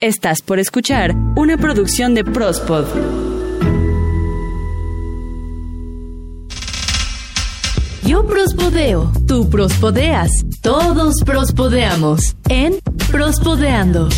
Estás por escuchar una producción de Prospod. Yo prospodeo, tú prospodeas, todos prospodeamos en Prospodeando.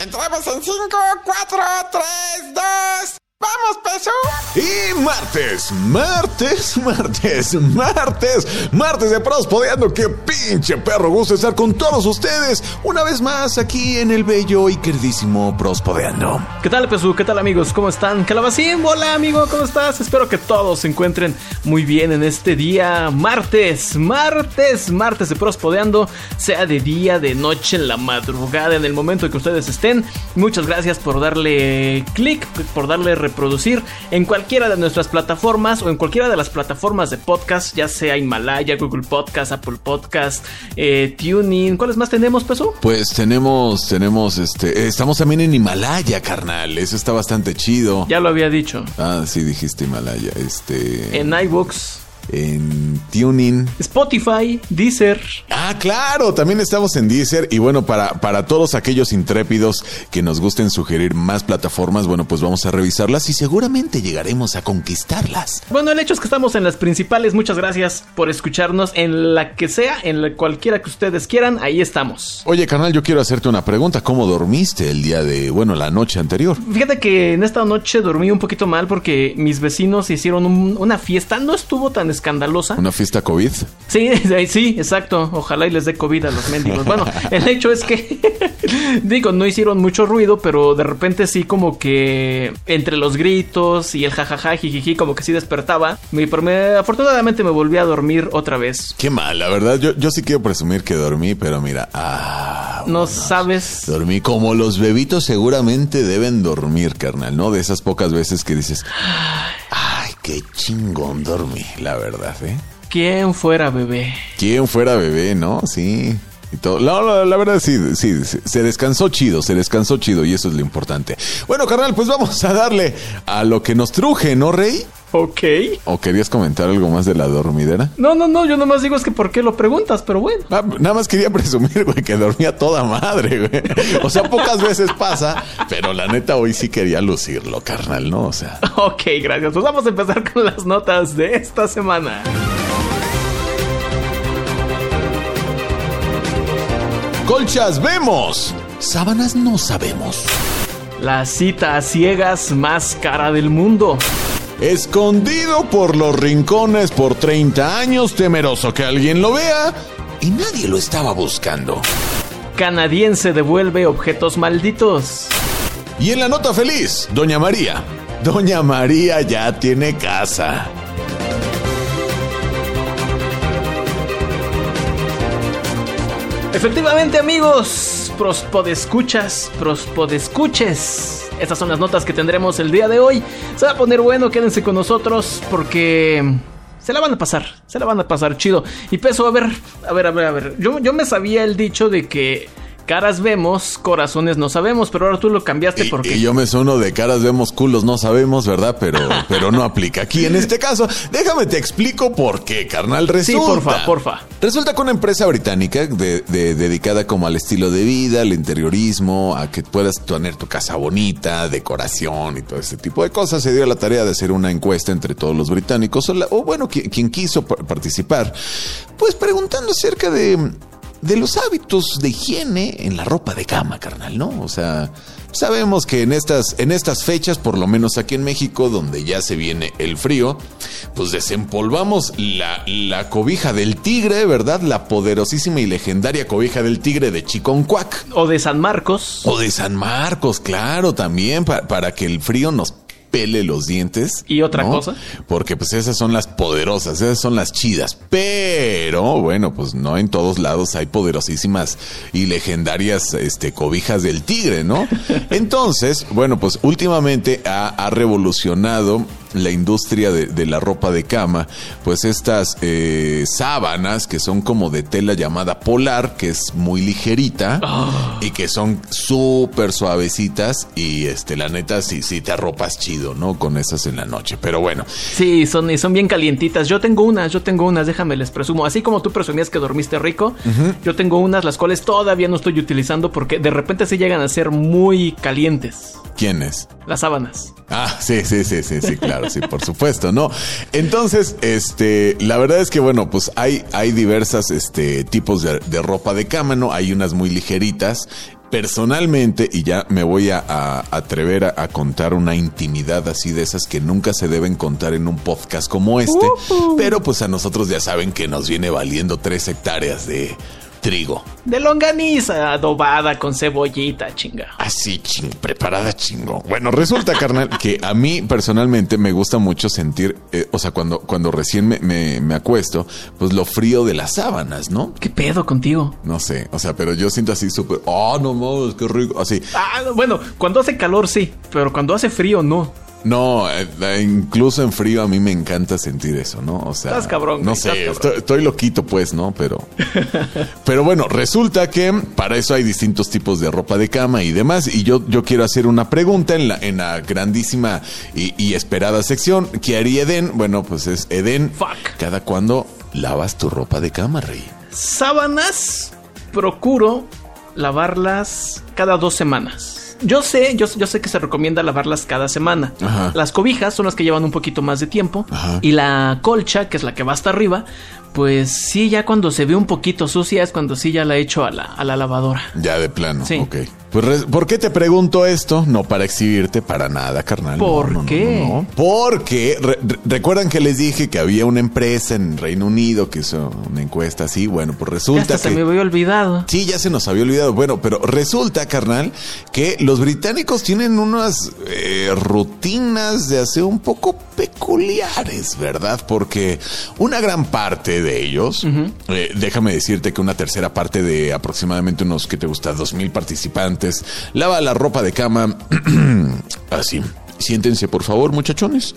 Entramos en 5, 4, 3, 2. ¡Vamos, peso! Y martes, martes, martes, martes, martes de Prospodeando. ¡Qué pinche perro gusto estar con todos ustedes! Una vez más aquí en el bello y queridísimo Prospodeando. ¿Qué tal, Pesu? ¿Qué tal, amigos? ¿Cómo están? Calabacín, hola, amigo, ¿cómo estás? Espero que todos se encuentren muy bien en este día martes, martes, martes de Prospodeando, sea de día, de noche, en la madrugada, en el momento que ustedes estén. Muchas gracias por darle clic, por darle reproducir en cualquiera de nuestras plataformas o en cualquiera de las plataformas de podcast, ya sea Himalaya, Google Podcast, Apple Podcast, eh, Tuning. ¿Cuáles más tenemos, Pesu? Pues tenemos, tenemos, este, estamos también en Himalaya, carnal. Eso está bastante chido. Ya lo había dicho. Ah, sí, dijiste Himalaya. Este. En iBooks. En Tuning. Spotify, Deezer. Ah, claro, también estamos en Deezer. Y bueno, para, para todos aquellos intrépidos que nos gusten sugerir más plataformas, bueno, pues vamos a revisarlas y seguramente llegaremos a conquistarlas. Bueno, el hecho es que estamos en las principales. Muchas gracias por escucharnos en la que sea, en la cualquiera que ustedes quieran. Ahí estamos. Oye, carnal, yo quiero hacerte una pregunta. ¿Cómo dormiste el día de, bueno, la noche anterior? Fíjate que en esta noche dormí un poquito mal porque mis vecinos hicieron un- una fiesta. No estuvo tan escandalosa. ¿Una fiesta COVID? Sí, sí, exacto. Ojalá y les dé COVID a los mendigos. Bueno, el hecho es que, digo, no hicieron mucho ruido, pero de repente sí como que entre los gritos y el jajaja, jijiji, como que sí despertaba. Por me- afortunadamente me volví a dormir otra vez. Qué mal, la verdad. Yo, yo sí quiero presumir que dormí, pero mira, ah, No bueno, sabes. Dormí como los bebitos seguramente deben dormir, carnal, ¿no? De esas pocas veces que dices, ay, qué chingón dormí, la verdad, ¿eh? ¿Quién fuera bebé? ¿Quién fuera bebé, no? Sí. Y todo. No, la, la verdad sí, sí, sí, se descansó chido, se descansó chido y eso es lo importante. Bueno, carnal, pues vamos a darle a lo que nos truje, ¿no, Rey? Ok. ¿O querías comentar algo más de la dormidera? No, no, no, yo nomás digo es que por qué lo preguntas, pero bueno. Ah, nada más quería presumir, güey, que dormía toda madre, güey. O sea, pocas veces pasa, pero la neta hoy sí quería lucirlo, carnal, ¿no? O sea. Ok, gracias. Pues vamos a empezar con las notas de esta semana. Colchas vemos, sábanas no sabemos. La cita a ciegas más cara del mundo. Escondido por los rincones por 30 años, temeroso que alguien lo vea, y nadie lo estaba buscando. Canadiense devuelve objetos malditos. Y en la nota feliz, Doña María. Doña María ya tiene casa. Efectivamente, amigos, prospodescuchas, prospodescuches. Estas son las notas que tendremos el día de hoy. Se va a poner bueno, quédense con nosotros porque se la van a pasar, se la van a pasar chido. Y peso, a ver, a ver, a ver, a ver. Yo, yo me sabía el dicho de que caras vemos, corazones no sabemos, pero ahora tú lo cambiaste Y, porque... y yo me sueno de caras vemos culos, no sabemos, ¿verdad? Pero, pero no aplica aquí en este caso. Déjame te explico por qué, carnal. Resulta, Sí, porfa, porfa. Resulta que una empresa británica de- de- dedicada como al estilo de vida, al interiorismo, a que puedas tener tu casa bonita, decoración y todo ese tipo de cosas, se dio a la tarea de hacer una encuesta entre todos los británicos, o, la- o bueno, qui- quien quiso pa- participar, pues preguntando acerca de de los hábitos de higiene en la ropa de cama, carnal, ¿no? O sea, sabemos que en estas, en estas fechas, por lo menos aquí en México, donde ya se viene el frío, pues desempolvamos la, la cobija del tigre, ¿verdad? La poderosísima y legendaria cobija del tigre de Chiconcuac. O de San Marcos. O de San Marcos, claro, también, pa- para que el frío nos pele los dientes. ¿Y otra cosa? Porque pues esas son las poderosas, esas son las chidas. Pero, bueno, pues no en todos lados hay poderosísimas y legendarias este, cobijas del tigre, ¿no? Entonces, bueno, pues últimamente ha, ha revolucionado la industria de, de la ropa de cama, pues estas eh, sábanas que son como de tela llamada polar, que es muy ligerita y que son súper suavecitas y este la neta sí, sí te arropas chido, ¿no? Con esas en la noche. Pero bueno, Sí, son, y son bien calientitas. Yo tengo unas, yo tengo unas, déjame les presumo. Así como tú presumías que dormiste rico, yo tengo unas las cuales todavía no estoy utilizando porque de repente sí llegan a ser muy calientes. ¿quién es? Las sábanas. Ah, sí, sí, sí, sí, sí, claro, sí, por supuesto, ¿no? Entonces, este, la verdad es que, bueno, pues hay, hay diversas, este, tipos de, de ropa de cama, ¿no? Hay unas muy ligeritas. Personalmente, y ya me voy a, a- atrever a, a contar una intimidad así de esas que nunca se deben contar en un podcast como este, pero pues a nosotros ya saben que nos viene valiendo tres hectáreas de trigo. De longaniza adobada con cebollita, chinga. Así, ching, preparada chingo. Bueno, resulta, carnal, que a mí personalmente me gusta mucho sentir, eh, o sea, cuando, cuando recién me, me, me acuesto, pues lo frío de las sábanas, ¿no? ¿Qué pedo contigo? No sé, o sea, pero yo siento así súper, oh, no mames, qué rico, así. Ah, bueno, cuando hace calor sí, pero cuando hace frío no. No, eh, incluso en frío a mí me encanta sentir eso, ¿no? O sea, Estás cabrón, no sé, cabrón. estoy, estoy loquito pues, ¿no? Pero, pero bueno, resulta que para eso hay distintos tipos de ropa de cama y demás. Y yo, yo quiero hacer una pregunta en la, en la grandísima y, y esperada sección. ¿Qué haría Eden? Bueno, pues es Eden. Fuck. ¿Cada cuándo lavas tu ropa de cama, Rey? Sábanas, procuro lavarlas cada dos semanas. Yo sé, yo, yo sé que se recomienda lavarlas cada semana. Ajá. Las cobijas son las que llevan un poquito más de tiempo. Ajá. Y la colcha, que es la que va hasta arriba, pues sí, ya cuando se ve un poquito sucia es cuando sí ya la echo a la, a la lavadora. Ya de plano. Sí. Ok. Pues, ¿por qué te pregunto esto? No para exhibirte para nada, carnal. ¿Por no, no, qué? no. Porque re- re- recuerdan que les dije que había una empresa en Reino Unido que hizo una encuesta así. Bueno, pues Ya resulta se que. me había olvidado. Sí, ya se nos había olvidado. Bueno, pero resulta, carnal, que los británicos tienen unas eh, rutinas de aseo un poco peculiares, ¿verdad? Porque una gran parte de ellos, eh, déjame decirte que una tercera parte de aproximadamente unos, que te gusta? Dos mil participantes, lava la ropa de cama así. Siéntense, por favor, muchachones.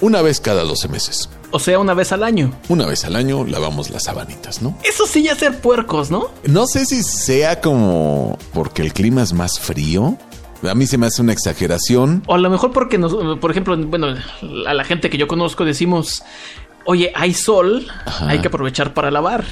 Una vez cada 12 meses. O sea, una vez al año. Una vez al año lavamos las sabanitas, ¿no? Eso sí ya ser puercos, ¿no? No sé si sea como porque el clima es más frío. A mí se me hace una exageración. O a lo mejor porque, nos, por ejemplo, bueno, a la gente que yo conozco decimos, oye, hay sol, Ajá. hay que aprovechar para lavar.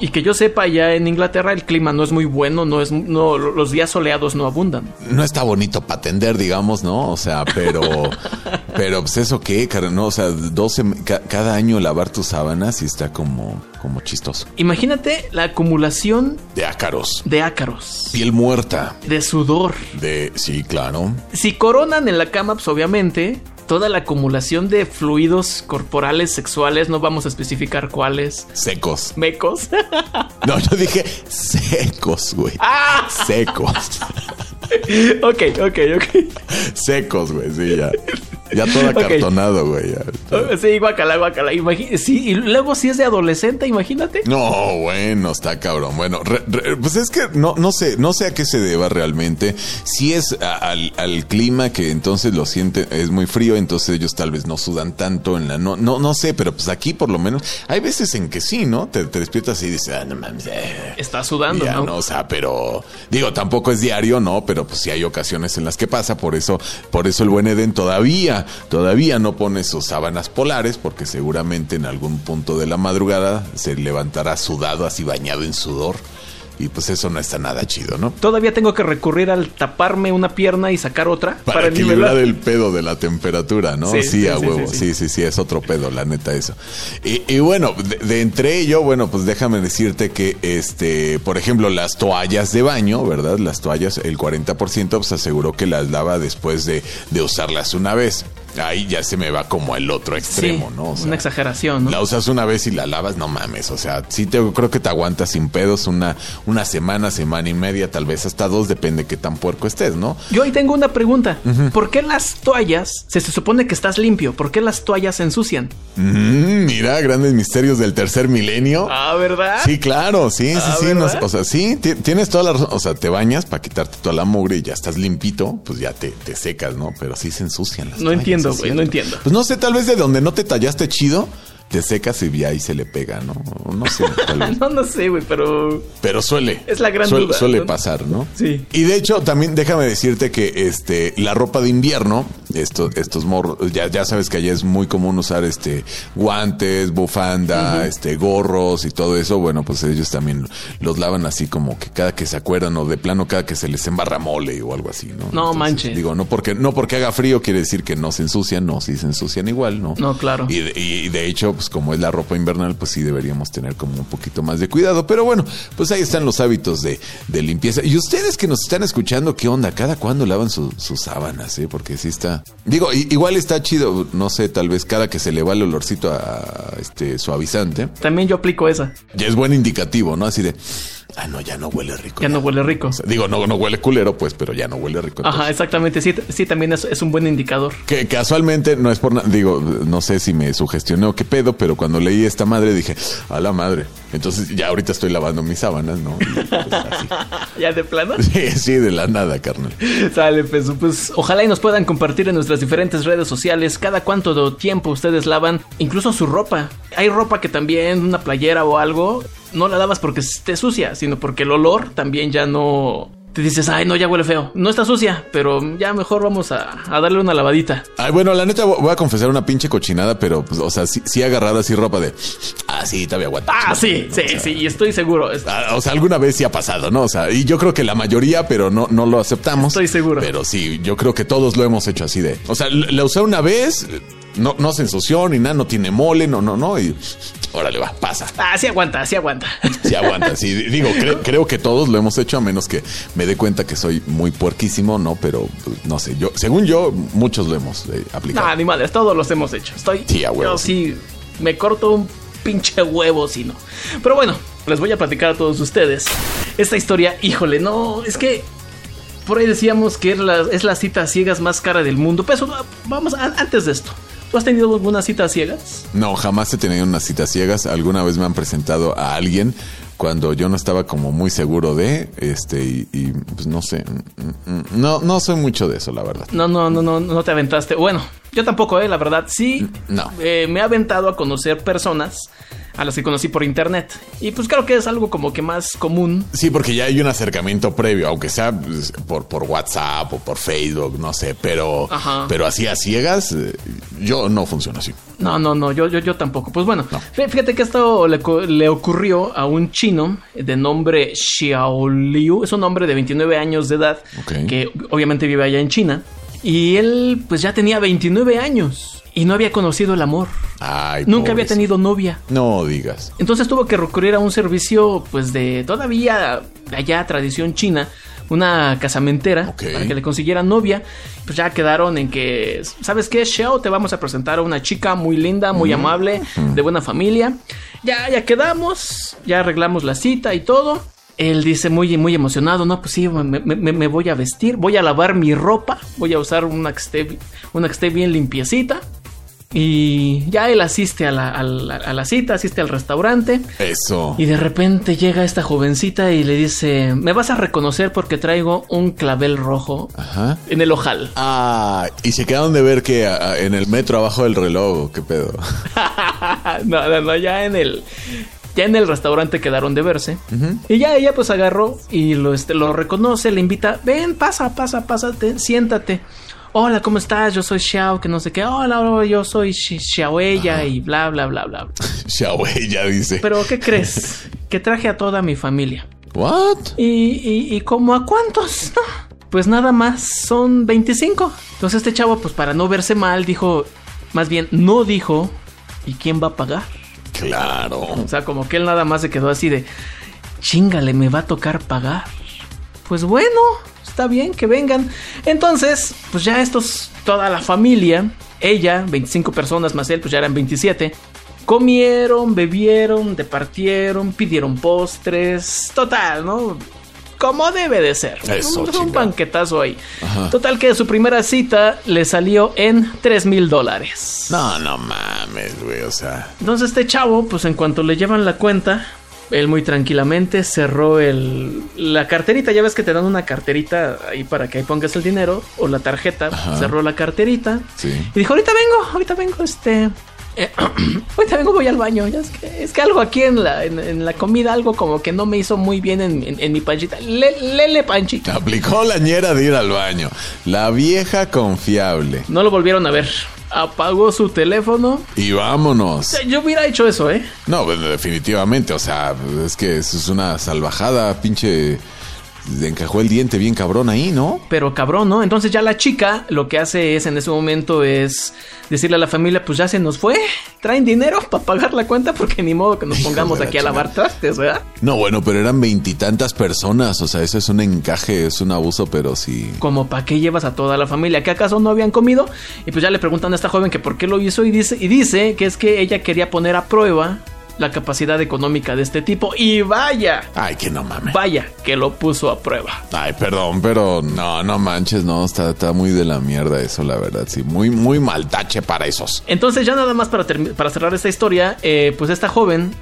Y que yo sepa, ya en Inglaterra el clima no es muy bueno, no es, no, los días soleados no abundan. No está bonito para atender, digamos, ¿no? O sea, pero, pero pues eso qué, cara, no, o sea, 12, ca- cada año lavar tus sábanas y está como, como chistoso. Imagínate la acumulación De ácaros, de ácaros, piel muerta, de sudor. de, sí, claro. Si coronan en la cama, pues obviamente toda la acumulación de fluidos corporales sexuales, no vamos a especificar cuáles, Secos. mecos. No, yo dije secos, güey. ¡Ah! Secos. ok, ok, ok. Secos, güey, sí, ya. Ya todo acartonado, güey. ya. Sí, guacala, guacala. Imagi- sí, y luego si es de adolescente, imagínate. No, bueno, está cabrón. Bueno, re- re- pues es que no, no sé, no sé a qué se deba realmente. Si es a- al, al clima que entonces lo siente, es muy frío, entonces ellos tal vez no sudan tanto en la no, no, no sé, pero pues aquí por lo menos hay veces en que sí, ¿no? Te, te despiertas y dices, ah, no mames, eh". Está sudando, Ya, ¿no? no, o sea, pero digo, tampoco es diario, ¿no? Pero pues sí hay ocasiones en las que pasa, por eso, por eso el buen Eden todavía, todavía no pone sus sábanas polares, porque seguramente en algún punto de la madrugada se levantará sudado, así bañado en sudor. Y pues eso no está nada chido, ¿no? Todavía tengo que recurrir al taparme una pierna y sacar otra Para, equilibrar el pedo de la temperatura, ¿no? Sí, Sí, sí, a huevo. sí, Sí, sí. sí, sí, es otro pedo, la neta, eso. Y, y bueno, de, de entre ello, bueno, pues déjame decirte que, este, por ejemplo, las toallas de baño, ¿verdad? Las toallas, el 40% pues aseguró que las lava después de, de usarlas una vez. Ahí ya se me va como el otro extremo, Sí, ¿no? O sea, una exageración, ¿no? la usas una vez y la lavas, no mames. O sea, sí te, creo que te aguantas sin pedos una, una semana, semana y media, tal vez hasta dos, depende qué tan puerco estés, ¿no? Yo ahí tengo una pregunta. ¿Por qué las toallas, se, se supone que estás limpio, por qué las toallas se ensucian? Mm, mira, grandes misterios del tercer milenio. Ah, ¿verdad? Sí, claro, sí, sí, Ah, sí. o sea, sí, ti- tienes toda la razón. O sea, te bañas para quitarte toda la mugre y ya estás limpito, pues ya te, te secas, ¿no? Pero sí se ensucian las No toallas. entiendo. Entiendo, güey, no entiendo. Pues no sé, tal vez de donde no te tallaste chido, te secas y ahí se le pega, ¿no? No sé. No, no sé, güey, pero Pero suele. Es la gran suele, duda, Suele ¿no? pasar, ¿no? Sí. Y de hecho, también déjame decirte que este la ropa de invierno, esto, estos morros, ya, ya sabes que allá es muy común usar este guantes, bufanda, este gorros y todo eso. Bueno, pues ellos también los lavan así como que cada que se acuerdan o de plano cada que se les embarra mole o algo así, ¿no? No manches. Digo, no porque, no porque haga frío quiere decir que no se ensucian, no, sí se ensucian igual, ¿no? No, claro. Y de, y de hecho, pues como es la ropa invernal, pues sí deberíamos tener como un poquito más de cuidado. Pero bueno, pues ahí están los hábitos de, de limpieza. Y ustedes que nos están escuchando, ¿qué onda? ¿Cada cuándo lavan su- sus sábanas? Eh? Porque sí está... Digo, igual está chido, no sé, tal vez cada que se le va el olorcito a este suavizante, también yo aplico esa. ya es buen indicativo, ¿no? Así de... Ah, no, ya no huele rico. Ya no huele rico. O sea, digo, no, no huele culero, pues, pero ya no huele rico. Ajá, exactamente. Sí, sí también es, es un buen indicador. Que casualmente no es por nada, digo, no sé si me sugestioné o qué pedo, pero cuando leí esta madre dije, a la madre. Entonces ya ahorita estoy lavando mis sábanas, ¿no? Y, pues, así. ¿Ya de plano? Sí, sí, de la nada, carnal. Sale, pues, pues ojalá y nos puedan compartir en nuestras diferentes redes sociales cada cuánto tiempo ustedes lavan, incluso su ropa. Hay ropa que también, una playera o algo, no la lavas porque esté sucia, sino porque el olor también ya no... Te dices, ay, no, ya huele feo. No está sucia, pero ya mejor vamos a, a darle una lavadita. Ay, bueno, la neta voy a confesar una pinche cochinada, pero, pues, o sea, sí, sí agarrado así ropa de, ah, sí, todavía aguanta. Ah, sí, ¿no? sí, O sea, sí, y estoy seguro. Ah, O sea, alguna vez sí ha pasado, ¿no? O sea, y yo creo que la mayoría, pero no, no lo aceptamos. Estoy seguro. Pero sí, yo creo que todos lo hemos hecho así de. O sea, la usé una vez, no, no se ensució ni nada, no tiene mole, no, no, no. Y órale, va, pasa. Ah, sí aguanta, sí aguanta. Sí aguanta, sí. Digo, cre- creo que todos lo hemos hecho, a menos que me dé cuenta que soy muy puerquísimo, ¿no? Pero no sé, yo, según yo, muchos lo hemos eh, aplicado. No, ni madres, todos los hemos hecho. Estoy. Sí, a huevo, Yo sí me corto un pinche huevo si no. Pero bueno, les voy a platicar a todos ustedes. Esta historia, híjole, no, es que. Por ahí decíamos que es la, es la cita ciegas más cara del mundo. Pero eso, vamos, a- antes de esto. ¿Tú has tenido alguna cita ciegas? No, jamás he tenido unas citas ciegas. Alguna vez me han presentado a alguien cuando yo no estaba como muy seguro de, este, y, y, pues no sé, mm, mm, no, no soy mucho de eso, la verdad. No, no, no, no, no te aventaste. Bueno, yo tampoco, eh, la verdad. Sí, No. eh, me he aventado a conocer personas a las que conocí por internet. Y pues creo que es algo como que más común Sí, porque ya hay un acercamiento previo, aunque sea pues, por, por WhatsApp o por Facebook, no sé, pero, Ajá. pero así a ciegas, eh, yo no funciono así. No, no, no, yo, yo, yo tampoco. Pues bueno, No. fí- fíjate que esto le, ocurrió a un chino de nombre Xiao Liu. Es un hombre de 29 años de edad que obviamente vive allá en China. Y él pues ya tenía 29 años y no había conocido el amor. Ay, Nunca había tenido novia. No digas. Entonces tuvo que recurrir a un servicio, pues de todavía de allá tradición china, una casamentera, para que le consiguieran novia. Pues ya quedaron en que, ¿sabes qué, Xiao? Te vamos a presentar a una chica muy linda, muy amable, de buena familia. Ya, ya quedamos, ya arreglamos la cita y todo. Él dice muy, muy emocionado, no, pues sí, me, me- me voy a vestir, voy a lavar mi ropa, voy a usar una que esté, una que esté bien limpiecita. Y ya él asiste a la, a la- a la cita, asiste al restaurante. Eso. Y de repente llega esta jovencita y le dice, me vas a reconocer porque traigo un clavel rojo Ajá. en el ojal. Ah, y se quedaron de ver que a- en el metro abajo del reloj, ¿qué pedo? no, no, no, ya en el... Ya en el restaurante quedaron de verse. Y ya ella pues agarró y lo, este, lo reconoce, le invita, ven, pasa, pasa, pásate, siéntate. Hola, ¿cómo estás? Yo soy Xiao, que no sé qué. Hola, hola, yo soy Xi- Xiaoella y bla, bla, bla, bla. Xiaowei ya dice. Pero, ¿qué crees? Que traje a toda mi familia. ¿What? ¿Y, y, y como a cuántos? Pues nada más, son 25. Entonces este chavo, pues para no verse mal, dijo, más bien, no dijo, ¿y quién va a pagar? Claro. O sea, como que él nada más se quedó así de, chingale, me va a tocar pagar. Pues bueno, está bien que vengan. Entonces, pues ya estos, toda la familia, ella, 25 personas más él, pues ya eran 27. Comieron, bebieron, departieron, pidieron postres, total, ¿no? Como debe de ser. Eso, un, banquetazo ahí. Ajá. Total que su primera cita le salió en 3 mil dólares. No, no mames, güey, o sea. Entonces este chavo, pues en cuanto le llevan la cuenta, Él muy tranquilamente cerró el, la carterita. Ya ves que te dan una carterita ahí para que ahí pongas el dinero o la tarjeta. Cerró la carterita Sí. y dijo: Ahorita vengo, ahorita vengo, este. eh, ahorita vengo, voy al baño. Ya es, que, es que algo aquí en la, en, en la comida, algo como que no me hizo muy bien en, en- en mi panchita. Le- lele, panchita. Aplicó la ñera de ir al baño. La vieja confiable. No lo volvieron a ver. Apagó su teléfono. Y vámonos. Yo hubiera hecho eso, ¿eh? No, definitivamente. O sea, es que eso es una salvajada, pinche. Le encajó el diente bien cabrón ahí, ¿no? Pero cabrón, ¿no? Entonces ya la chica lo que hace es en ese momento es decirle a la familia, pues ya se nos fue, traen dinero para pagar la cuenta porque ni modo que nos Hijo pongamos aquí a lavar trastes, ¿verdad? No, bueno, pero eran veintitantas personas. O sea, eso es un encaje, es un abuso, pero sí. Como para qué llevas a toda la familia, que acaso no habían comido y pues ya le preguntan a esta joven que por qué lo hizo y dice y dice que es que ella quería poner a prueba la capacidad económica de este tipo y vaya, Ay, que no mames. vaya que lo puso a prueba. Ay, perdón, pero no, no manches, no, está, está muy de la mierda eso, la verdad, sí, muy, muy mal tache para esos. Entonces ya nada más para, para cerrar esta historia, eh, pues esta joven,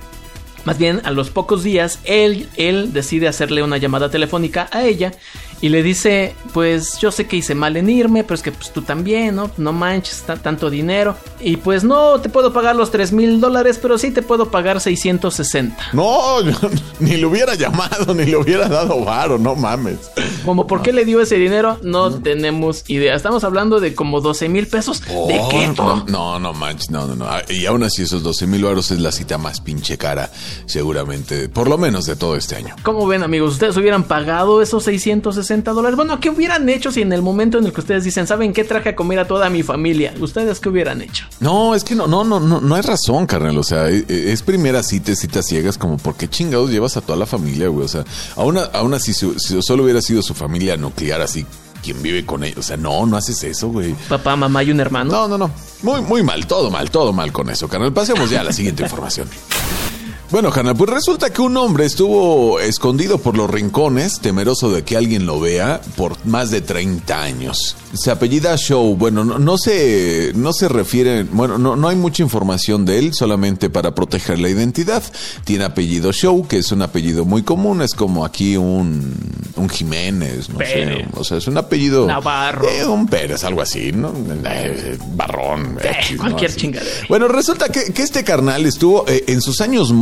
más bien a los pocos días, él, él decide hacerle una llamada telefónica a ella y le dice, pues yo sé que hice mal en irme, pero es que pues tú también, ¿no? No manches ta- tanto dinero. Y pues no te puedo pagar los 3 mil dólares, pero sí te puedo pagar 660. No, yo ni le hubiera llamado, ni le hubiera dado varo, no mames. Como por qué le dio ese dinero, no tenemos idea. Estamos hablando de como 12 mil pesos. ¿De qué? No, no, no manches, no, no, no. Ah, Y aún así esos 12 mil varos es la cita más pinche cara, seguramente, por lo menos de todo este año. ¿Cómo ven, amigos? ¿Ustedes hubieran pagado esos 660 dólares? Bueno, ¿qué hubieran hecho si en el momento en el que ustedes dicen, ¿saben qué traje a comer a toda mi familia? ¿Ustedes qué hubieran hecho? No, es que no, no, no, no, no hay razón, carnal. O sea, e- e- es primera cita, citas ciegas, como por qué chingados llevas a toda la familia, güey. O sea, aún, aún así, si solo hubiera sido su familia nuclear, así, quien vive con ellos. O sea, no, no haces eso, güey. Papá, mamá y un hermano. No, no, no. Muy, muy mal, todo mal, todo mal con eso, carnal. Pasemos ya a la siguiente información. Bueno, carnal, pues resulta que un hombre estuvo escondido por los rincones, temeroso de que alguien lo vea, por más de 30 años. Se apellida Show. Bueno, no, no se, no se refiere, bueno, no, no hay mucha información de él, solamente para proteger la identidad. Tiene apellido Show, que es un apellido muy común, es como aquí un, un Jiménez, no Pérez. sé. O sea, es un apellido. Navarro. Eh, un Pérez, algo así, ¿no? Eh, Barrón. X, ¿no? cualquier Así. chingadera. Bueno, resulta que, que este carnal estuvo eh, en sus años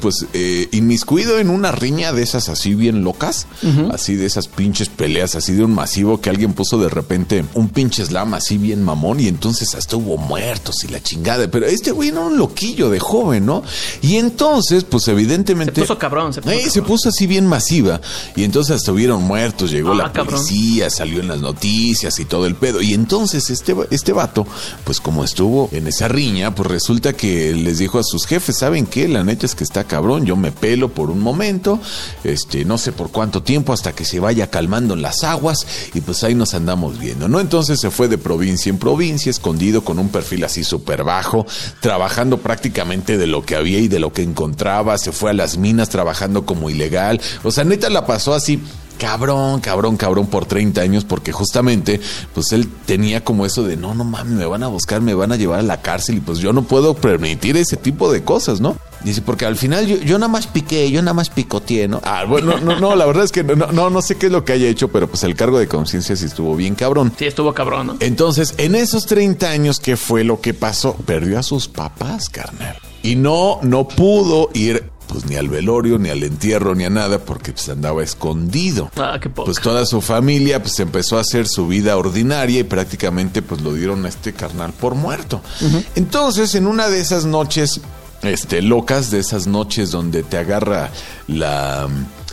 pues eh, inmiscuido en una riña de esas así bien locas, así de esas pinches peleas, así de un masivo que alguien puso de repente un pinche slam así bien mamón y entonces hasta hubo muertos y la chingada. Pero este güey era un loquillo de joven, ¿no? Y entonces, pues evidentemente. Se puso cabrón, se puso Eh, se puso así bien masiva y entonces hasta hubieron muertos, llegó Ah, la cabrón. policía, salió en las noticias y todo el pedo. Y entonces este, este vato, pues como estuvo en esa riña, pues resulta que les dijo a sus jefes, ¿saben qué? La neta es que está cabrón, yo me pelo por un momento, este, no sé por cuánto tiempo, hasta que se vaya calmando las aguas y pues ahí nos andamos viendo, ¿no? Entonces se fue de provincia en provincia, escondido con un perfil así súper bajo, trabajando prácticamente de lo que había y de lo que encontraba, se fue a las minas trabajando como ilegal, o sea, neta la pasó así cabrón, cabrón, cabrón por 30 años porque justamente pues él tenía como eso de no, no mames, me van a buscar, me van a llevar a la cárcel y pues yo no puedo permitir ese tipo de cosas, ¿no? Dice, porque al final yo, yo nada más piqué, yo nada más picoteé, ¿no? Ah, bueno, no, no, la verdad es que no, no, no sé qué es lo que haya hecho, pero pues el cargo de conciencia sí estuvo bien cabrón. Sí, estuvo cabrón, ¿no? Entonces, en esos 30 años, ¿qué fue lo que pasó? Perdió a sus papás, carnal. Y no, no pudo ir pues ni al velorio, ni al entierro, ni a nada, porque pues andaba escondido. Ah, qué poco. Pues toda su familia pues empezó a hacer su vida ordinaria y prácticamente pues lo dieron a este carnal por muerto. Entonces, en una de esas noches este locas, de esas noches donde te agarra la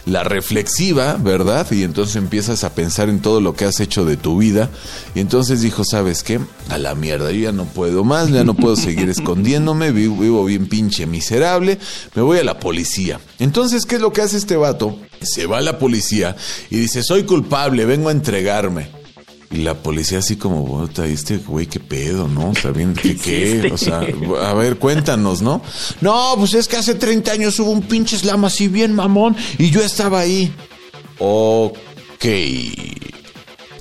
la reflexiva, ¿verdad? Y entonces empiezas a pensar en todo lo que has hecho de tu vida. Y entonces dijo, ¿sabes qué? A la mierda, yo ya no puedo más, ya no puedo seguir escondiéndome, vivo, vivo bien pinche miserable, me voy a la policía. Entonces, ¿qué es lo que hace este vato? Se va a la policía y dice, soy culpable, vengo a entregarme. Y la policía así como, "Puta, este güey, qué pedo, ¿no? O sea, bien, ¿qué, qué? O sea, a ver, cuéntanos, ¿no? No, pues es que hace 30 años hubo un pinche slam así bien mamón y yo estaba ahí. Ok.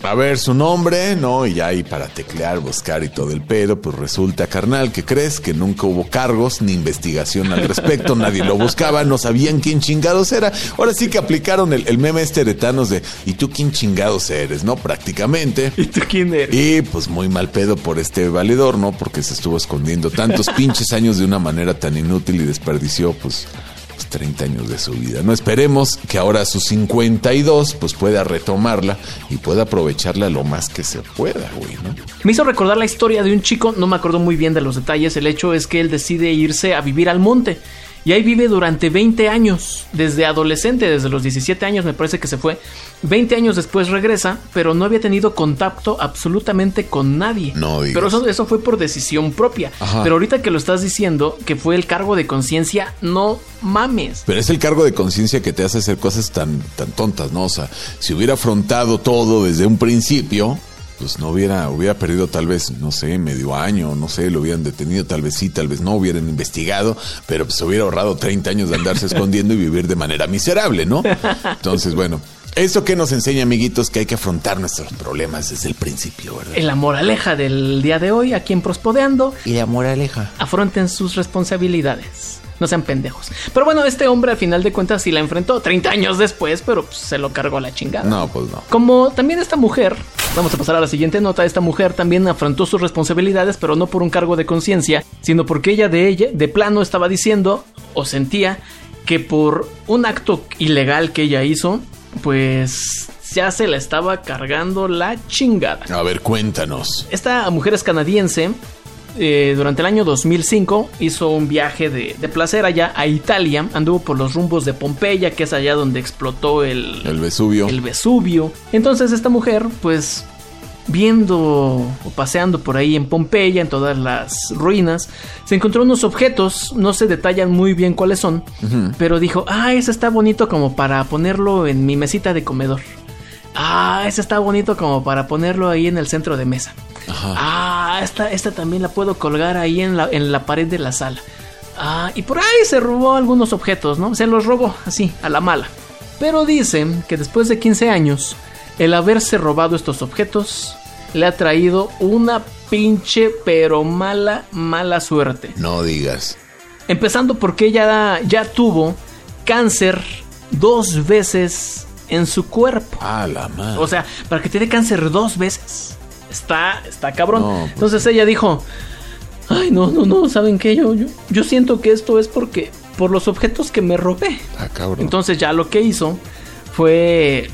A ver su nombre, ¿no? Y ahí para teclear, buscar y todo el pedo, pues resulta, carnal, que crees que nunca hubo cargos ni investigación al respecto, nadie lo buscaba, no sabían quién chingados era. Ahora sí que aplicaron el, el meme este de Thanos de, ¿y tú quién chingados eres, no? Prácticamente. ¿Y tú quién eres? Y pues muy mal pedo por este valedor, ¿no? Porque se estuvo escondiendo tantos pinches años de una manera tan inútil y desperdició, pues, pues 30 años de su vida. No esperemos que ahora a sus 52 pues pueda retomarla y pueda aprovecharla lo más que se pueda, güey. Me hizo recordar la historia de un chico, no me acuerdo muy bien de los detalles, el hecho es que él decide irse a vivir al monte. Y ahí vive durante 20 años, desde adolescente, desde los 17 años me parece que se fue. 20 años después regresa, pero no había tenido contacto absolutamente con nadie. No digas. Pero eso, eso fue por decisión propia. Ajá. Pero ahorita que lo estás diciendo, que fue el cargo de conciencia, no mames. Pero es el cargo de conciencia que te hace hacer cosas tan, tan tontas, ¿no? O sea, si hubiera afrontado todo desde un principio, pues no hubiera, hubiera perdido tal vez, no sé, medio año, no sé, lo hubieran detenido, tal vez sí, tal vez no, hubieran investigado, pero pues hubiera ahorrado 30 años de andarse escondiendo y vivir de manera miserable, ¿no? Entonces, bueno, eso que nos enseña, amiguitos, que hay que afrontar nuestros problemas desde el principio, ¿verdad? En la moraleja del día de hoy, aquí en Prospodeando, Y la moraleja. afronten sus responsabilidades. No sean pendejos. Pero bueno, este hombre al final de cuentas sí la enfrentó 30 años después, pero pues, se lo cargó la chingada. No, pues no. Como también esta mujer, vamos a pasar a la siguiente nota, esta mujer también afrontó sus responsabilidades, pero no por un cargo de conciencia, sino porque ella de ella, de plano estaba diciendo o sentía que por un acto ilegal que ella hizo, pues ya se la estaba cargando la chingada. A ver, cuéntanos. Esta mujer es canadiense. Eh, durante el año 2005 hizo un viaje de, de placer allá a Italia. Anduvo por los rumbos de Pompeya, que es allá donde explotó el, El Vesubio. el Vesubio. Entonces esta mujer, pues viendo o paseando por ahí en Pompeya, en todas las ruinas, se encontró unos objetos, no se detallan muy bien cuáles son, pero dijo, ah, ese está bonito como para ponerlo en mi mesita de comedor. Ah, ese está bonito como para ponerlo ahí en el centro de mesa. Ah, esta, esta también la puedo colgar ahí en la, en la pared de la sala. Ah, y por ahí se robó algunos objetos, ¿no? Se los robó así, a la mala. Pero dicen que después de 15 años, el haberse robado estos objetos le ha traído una pinche pero mala, mala suerte. No digas. Empezando porque ella ya tuvo cáncer dos veces en su cuerpo. A la madre. O sea, para que te dé cáncer dos veces. Está, está cabrón. No, pues- Entonces ella dijo, ay, no, no, no, ¿saben qué? Yo, yo, yo siento que esto es porque, por los objetos que me robé. Ah, cabrón. Entonces ya lo que hizo fue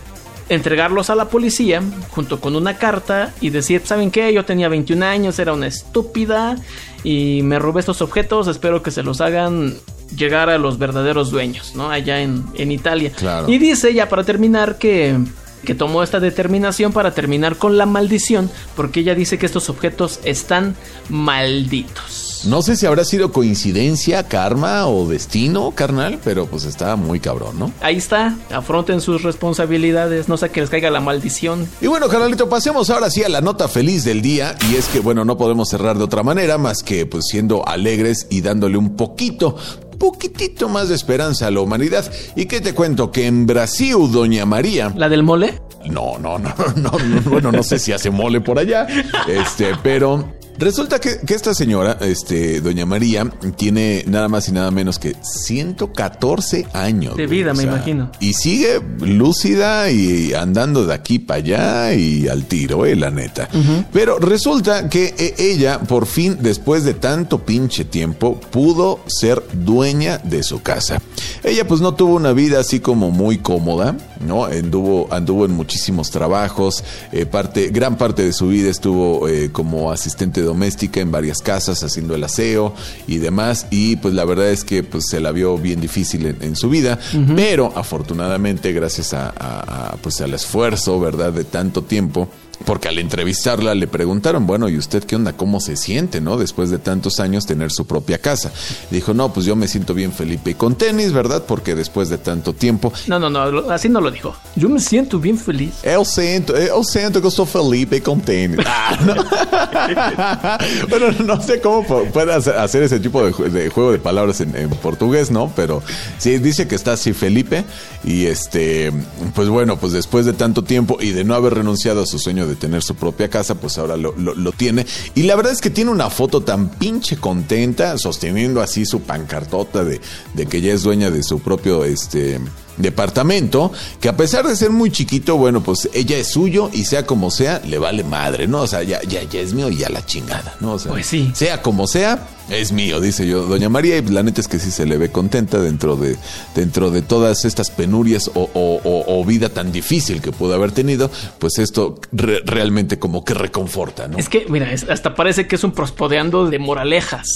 entregarlos a la policía junto con una carta y decir, ¿saben qué? Yo tenía 21 años, era una estúpida y me robé estos objetos, espero que se los hagan llegar a los verdaderos dueños, ¿no? Allá en, en Italia. Claro. Y dice ya para terminar que que tomó esta determinación para terminar con la maldición, porque ella dice que estos objetos están malditos. No sé si habrá sido coincidencia, karma o destino, carnal, pero pues está muy cabrón, ¿no? Ahí está, afronten sus responsabilidades, no sea que les caiga la maldición. Y bueno, carnalito, pasemos ahora sí a la nota feliz del día. Y es que, bueno, no podemos cerrar de otra manera más que pues siendo alegres y dándole un poquito, poquitito más de esperanza a la humanidad. ¿Y qué te cuento? Que en Brasil, Doña María... ¿La del mole? No, no, no, no, no, bueno, no sé si hace mole por allá, este, pero resulta que, que esta señora, este, doña María, tiene nada más y nada menos que 114 años. De vida, me imagino. Y sigue lúcida y andando de aquí para allá y al tiro, eh, la neta. Pero resulta que eh, ella, por fin, después de tanto pinche tiempo, pudo ser dueña de su casa. Ella pues no tuvo una vida así como muy cómoda, ¿no? Anduvo, anduvo en muchísimos trabajos, eh, parte, gran parte de su vida estuvo eh, como asistente doméstica en varias casas haciendo el aseo y demás, y pues la verdad es que pues se la vio bien difícil en, en su vida, pero afortunadamente gracias a, a- a, pues al esfuerzo, ¿verdad? De tanto tiempo, porque al entrevistarla le preguntaron, bueno, ¿y usted qué onda? ¿Cómo se siente, no? Después de tantos años tener su propia casa. Dijo, no, pues yo me siento bien Felipe y con tenis, ¿verdad? Porque después de tanto tiempo... No, no, no, así no lo dijo. Yo me siento bien feliz. Eu siento, eu siento que sou Felipe con tenis. Ah, no. bueno, no sé cómo puede hacer- ese tipo de, ju- de juego de palabras en, en portugués, ¿no? Pero sí, dice que está así Felipe y este, pues bueno, pues después de tanto tiempo y de no haber renunciado a su sueño de tener su propia casa, pues ahora lo, lo- tiene. Y la verdad es que tiene una foto tan pinche contenta, sosteniendo así su pancartota de, de que ya es dueña de su propio, este departamento que a pesar de ser muy chiquito, bueno, pues ella es suyo y sea como sea, le vale madre, ¿no? O sea, ya, ya, ya es mío y ya la chingada, ¿no? O sea, Pues sí. Sea como sea, es mío, dice yo, doña María, y la neta es que sí se le ve contenta dentro de, dentro de todas estas penurias o, o- o- o vida tan difícil que pudo haber tenido, pues esto re- realmente como que reconforta, ¿no? Es que, mira, es- hasta parece que es un prospodeando de moralejas.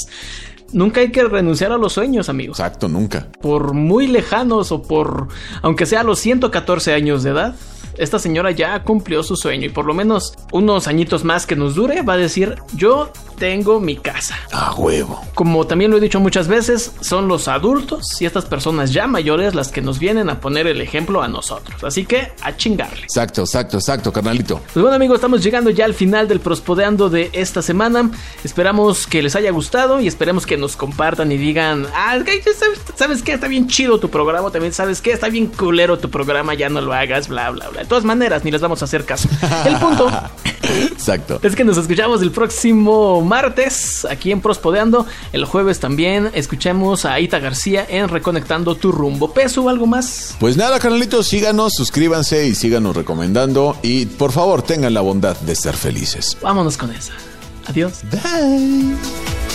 Nunca hay que renunciar a los sueños, amigos. Exacto, nunca. Por muy lejanos o por, aunque sea a los 114 años de edad, esta señora ya cumplió su sueño y por lo menos unos añitos más que nos dure va a decir, yo tengo mi casa. A huevo. Como también lo he dicho muchas veces, son los adultos y estas personas ya mayores las que nos vienen a poner el ejemplo a nosotros. Así que a chingarle. Exacto, exacto, exacto, carnalito. Pues bueno amigos, estamos llegando ya al final del prospodeando de esta semana. Esperamos que les haya gustado y esperemos que nos compartan y digan, ah, ¿sabes, sabes qué? Está bien chido tu programa, también sabes qué? Está bien culero tu programa, ya no lo hagas, bla, bla, bla. Todas maneras, ni les vamos a hacer caso. El punto Exacto. es que nos escuchamos el próximo martes aquí en Prospodeando. El jueves también escuchamos a Ita García en Reconectando tu rumbo. ¿Peso algo más? Pues nada, carnalitos, síganos, suscríbanse y síganos recomendando. Y por favor, tengan la bondad de ser felices. Vámonos con esa. Adiós. Bye.